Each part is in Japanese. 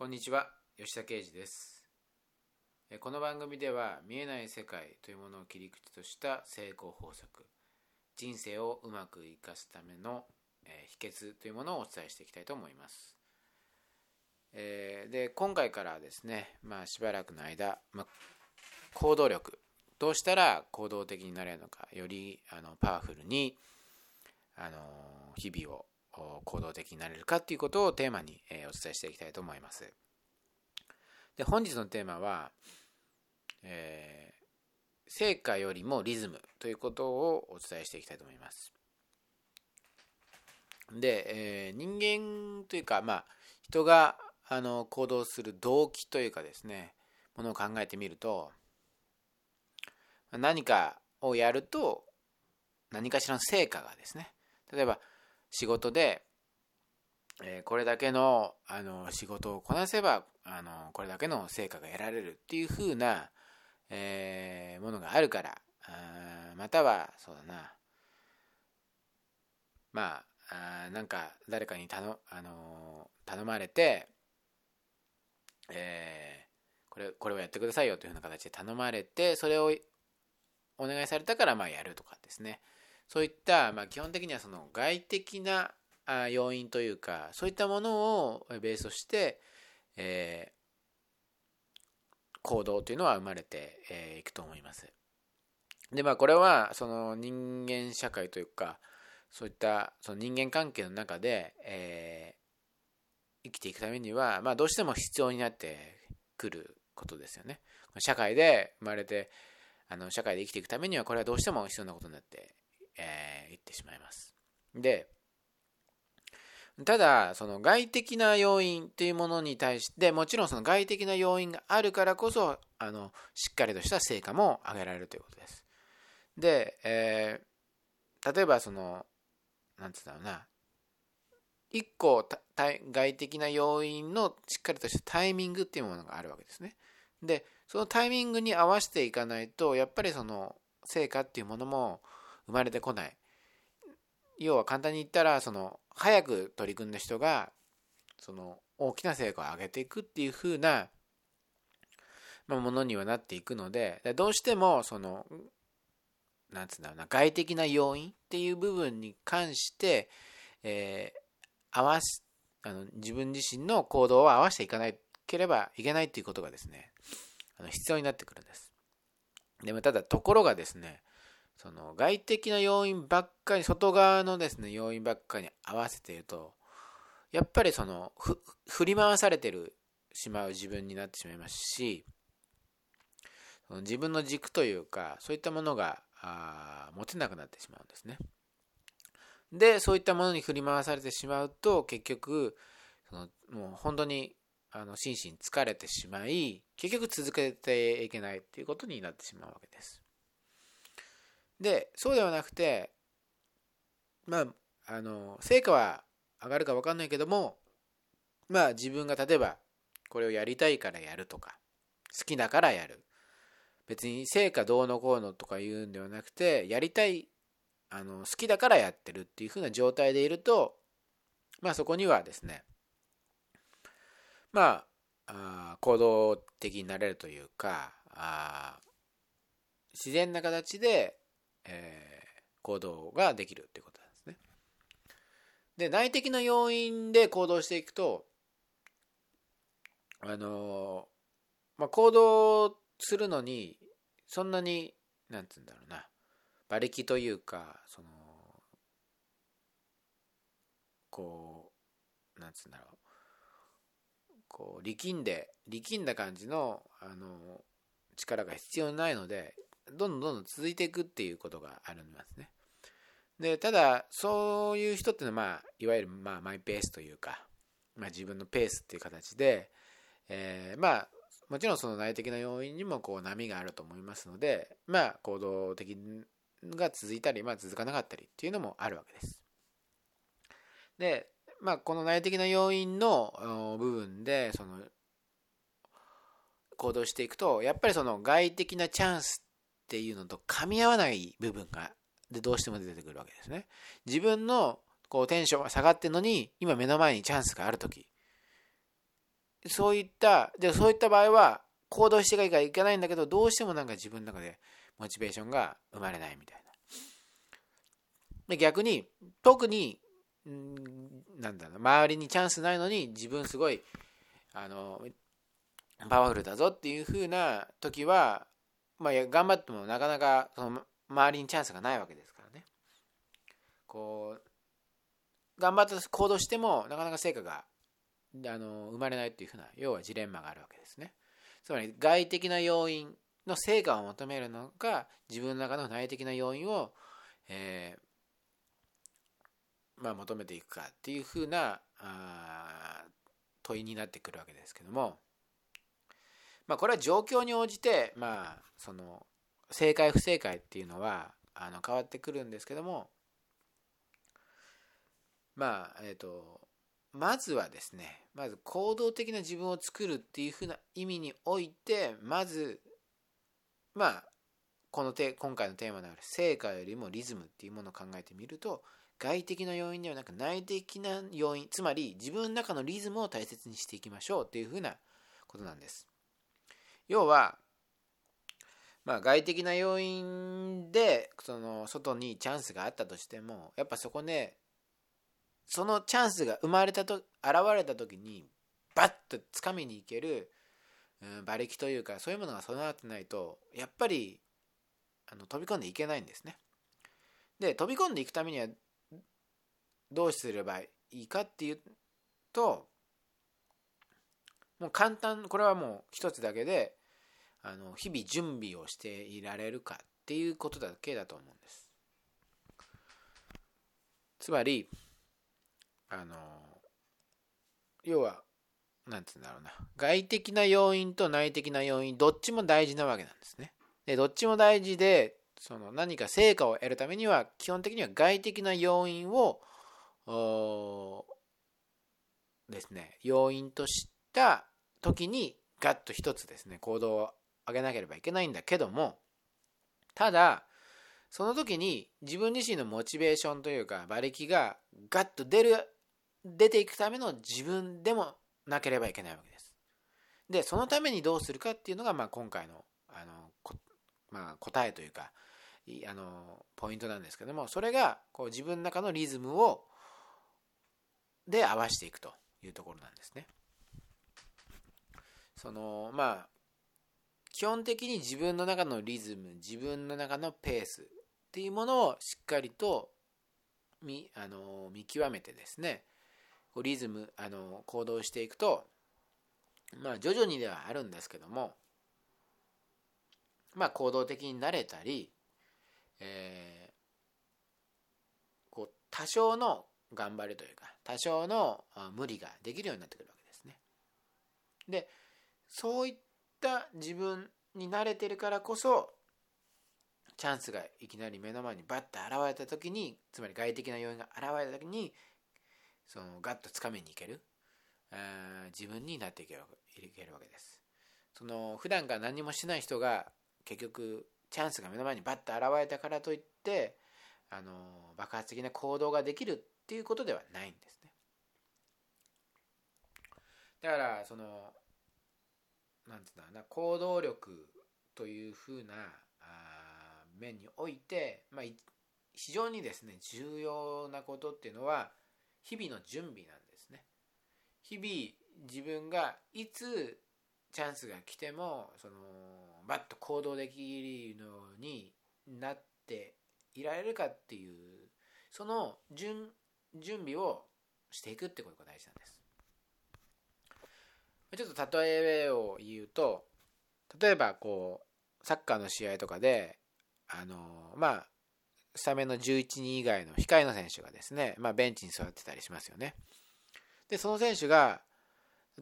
こんにちは吉田啓二です。この番組では見えない世界というものを切り口とした成功法則人生をうまく生かすための秘訣というものをお伝えしていきたいと思います。で今回からですね、まあ、しばらくの間、まあ、行動力どうしたら行動的になれるのかよりあのパワフルにあの日々を行動的になれるかっていうことをテーマに、えお伝えしていきたいと思います。で本日のテーマは、えー、成果よりもリズムということをお伝えしていきたいと思います。で、えー、人間というか、まあ、人があの行動する動機というかですね、ものを考えてみると、何かをやると何かしらの成果がですね、例えば仕事で、えこれだけのあの仕事をこなせばあのこれだけの成果が得られるっていうふうな、えー、ものがあるからあまたはそうだな。まああなんか誰かに頼,、あの頼まれて、えー、これこれをやってくださいよというふうな形で頼まれてそれをお願いされたからまあやるとかですね。そういった、まあ、基本的にはその外的な要因というかそういったものをベースとして、えー、行動というのは生まれてい、えー、くと思います。でまあこれはその人間社会というかそういったその人間関係の中で、えー、生きていくためには、まあ、どうしても必要になってくることですよね。社会で生まれてあの社会で生きていくためにはこれはどうしても必要なことになってえー、言ってしまいます。で、ただ、その外的な要因っていうものに対して、もちろんその外的な要因があるからこそ、あの、しっかりとした成果も上げられるということです。で、えー、例えばその、なんつうんだろうな、一個外的な要因のしっかりとしたタイミングっていうものがあるわけですね。で、そのタイミングに合わせていかないと、やっぱりその成果っていうものも、生まれてこない要は簡単に言ったらその早く取り組んだ人がその大きな成果を上げていくっていう風なものにはなっていくのでどうしてもそのなんつうんだろうな外的な要因っていう部分に関して、えー、合わすあの自分自身の行動を合わせていかなければいけないっていうことがですねあの必要になってくるんです。でもただところがですねその外的な要因ばっかり外側のですね要因ばっかりに合わせているとやっぱりその振り回されてるしまう自分になってしまいますしその自分の軸というかそういったものがあ持てなくなってしまうんですね。でそういったものに振り回されてしまうと結局そのもう本当にあの心身疲れてしまい結局続けていけないっていうことになってしまうわけです。でそうではなくてまああの成果は上がるか分かんないけどもまあ自分が例えばこれをやりたいからやるとか好きだからやる。別に成果どうのこうのとか言うんではなくてやりたいあの好きだからやってるっていう風な状態でいるとまあそこにはですねまあ行動的になれるというかあ自然な形でえー、行動ができるっていうことなんですね。で内的な要因で行動していくとあのまあ、行動するのにそんなになんつうんだろうな馬力というかそのこうなんつうんだろうこう力んで力んだ感じのあの力が必要ないのでどんどんどんどん続いていくっていうことがありますね。でただそういう人っていうのは、まあ、いわゆる、まあ、マイペースというか、まあ、自分のペースっていう形で、えー、まあもちろんその内的な要因にもこう波があると思いますので、まあ、行動的が続いたり、まあ、続かなかったりっていうのもあるわけです。で、まあ、この内的な要因の部分でその行動していくとやっぱりその外的なチャンスっていうのと噛み合わない部分がでどうしても出てくるわけですね。自分のこうテンションが下がってるのに今目の前にチャンスがある時そういったでそういった場合は行動していかいけないんだけどどうしてもなんか自分の中でモチベーションが生まれないみたいな。で逆に特になんだろう周りにチャンスないのに自分すごいあのパワフルだぞっていう風な時は、まあ、頑張ってもなかなかその周りにチャンスがないわけですからね。こう頑張って行動してもなかなか成果があの生まれないっていうふうな要はジレンマがあるわけですね。つまり外的な要因の成果を求めるのか自分の中の内的な要因を、えー、まあ、求めていくかっていうふうなあ問いになってくるわけですけども、まあ、これは状況に応じて、まあ、その正解不正解っていうのはあの変わってくるんですけどもまあえっ、ー、とまずはですねまず行動的な自分を作るっていうふうな意味においてまずまあこのて今回のテーマである成果よりもリズムっていうものを考えてみると外的な要因ではなく内的な要因つまり自分の中のリズムを大切にしていきましょうっていうふうなことなんです。要はまあ外的な要因でその外にチャンスがあったとしてもやっぱそこでそのチャンスが生まれたと現れた時にバッと掴みにいける、うん、馬力というかそういうものが備わってないとやっぱりあの飛び込んでいけないんですね。で飛び込んでいくためにはどうすればいいかっていうともう簡単これはもう一つだけであの日々準備をしていられるかっていうことだけだと思うんです。つまりあの要は何て言うんだろうな外的な要因と内的な要因どっちも大事なわけなんですね。でどっちも大事でその何か成果を得るためには基本的には外的な要因をですね要因とした時にガッと一つですね行動を上げなければいけないんだけどもただその時に自分自身のモチベーションというか馬力がガッと出る出ていくための自分でもなければいけないわけです。でそのためにどうするかっていうのが、まあ、今回のあのまあ、答えというかあのポイントなんですけどもそれがこう自分の中のリズムをで合わせていくというところなんですね。そのまあ基本的に自分の中のリズム自分の中のペースっていうものをしっかりと見あの見極めてですねリズムあの行動していくとまあ徐々にではあるんですけどもまあ行動的になれたり、えー、こう多少の頑張りというか多少の無理ができるようになってくるわけですね。でそういった自分に慣れてるからこそチャンスがいきなり目の前にバッと現れた時につまり外的な要因が現れた時にそのガッとつかみにいける自分になっていけるいけるわけです。その普段から何もしない人が結局チャンスが目の前にバッと現れたからといってあの爆発的な行動ができるっていうことではないんですね。だからそのなんつうんだろうな行動力というふうなあ面において、まあ、非常にですね重要なことっていうのは日々の準備なんですね。日々自分がいつチャンスが来てもそのバッと行動できるのになっていられるかっていうその準準備をしていくってことが大事なんです。ちょっと例えを言うと例えばこうサッカーの試合とかであのまあスタメンの11人以外の控えの選手がですね、まあ、ベンチに座ってたりしますよね。でその選手が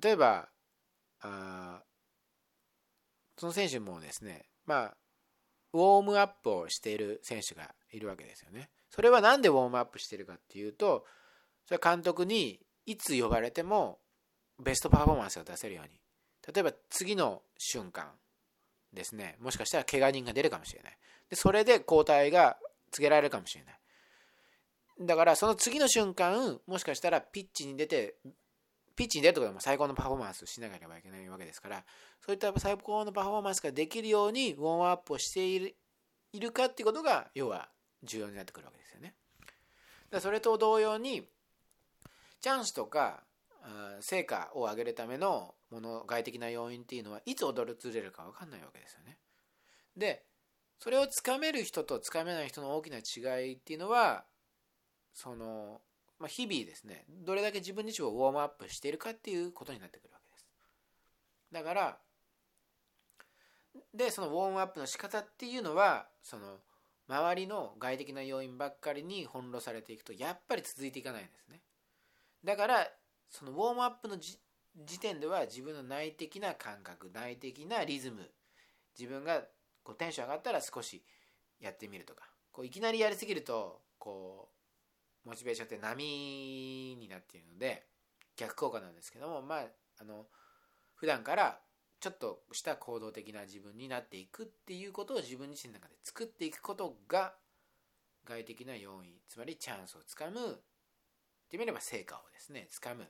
例えばあその選手もですねまあウォームアップをしている選手がいるわけですよね。それは何でウォームアップしてるかっていうとそれは監督にいつ呼ばれてもベストパフォーマンスが出せるように。例えば次の瞬間ですね。もしかしたら怪我人が出るかもしれない。でそれで交代が告げられるかもしれない。だからその次の瞬間もしかしたらピッチに出てピッチに出るところでも最高のパフォーマンスをしなければいけないわけですから。そういった最高のパフォーマンスができるようにウォームアップをしているいるかっていうことが要は重要になってくるわけですよね。だそれと同様にチャンスとか成果を上げるためのもの外的な要因っていうのはいつ踊るずれるか分かんないわけですよね。でそれをつかめる人とつかめない人の大きな違いっていうのはそのまあ、日々ですねどれだけ自分自身をウォームアップしているかっていうことになってくるわけですだからでそのウォームアップの仕方っていうのはその周りの外的な要因ばっかりに翻弄されていくとやっぱり続いていかないんですねだからそのウォームアップの時点では自分の内的な感覚内的なリズム自分がこうテンション上がったら少しやってみるとかこういきなりやりすぎるとこうモチベーションって波になっているので逆効果なんですけどもまああの普段からちょっとした行動的な自分になっていくっていうことを自分自身の中で作っていくことが外的な要因つまりチャンスをつかむってみれば成果をですねつかむ、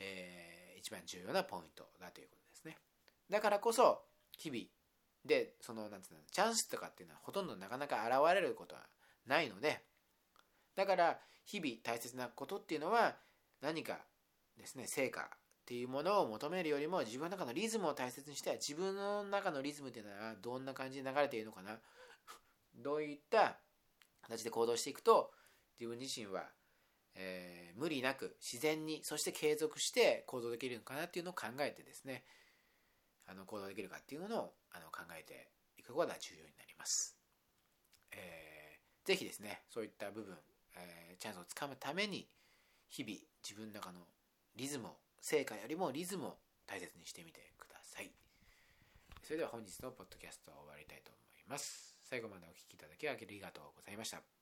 えー、一番重要なポイントだということですね。だからこそ日々でそのなんつうのチャンスとかっていうのはほとんどなかなか現れることはないのでだから日々大切なことっていうのは何かですね成果っていうものを求めるよりも自分の中のリズムを大切にして自分の中のリズムっていうのはどんな感じで流れているのかな？どういった形で行動していくと自分自身は、えー、無理なく自然にそして継続して行動できるのかなっていうのを考えてですね。あの行動できるかっていうものをあの考えていくことが重要になります。えー、ぜひですねそういった部分えー、チャンスをつかむために日々自分の中のリズムを成果よりもリズムを大切にしてみてください。それでは本日のポッドキャストを終わりたいと思います。最後までお聴きいただきありがとうございました。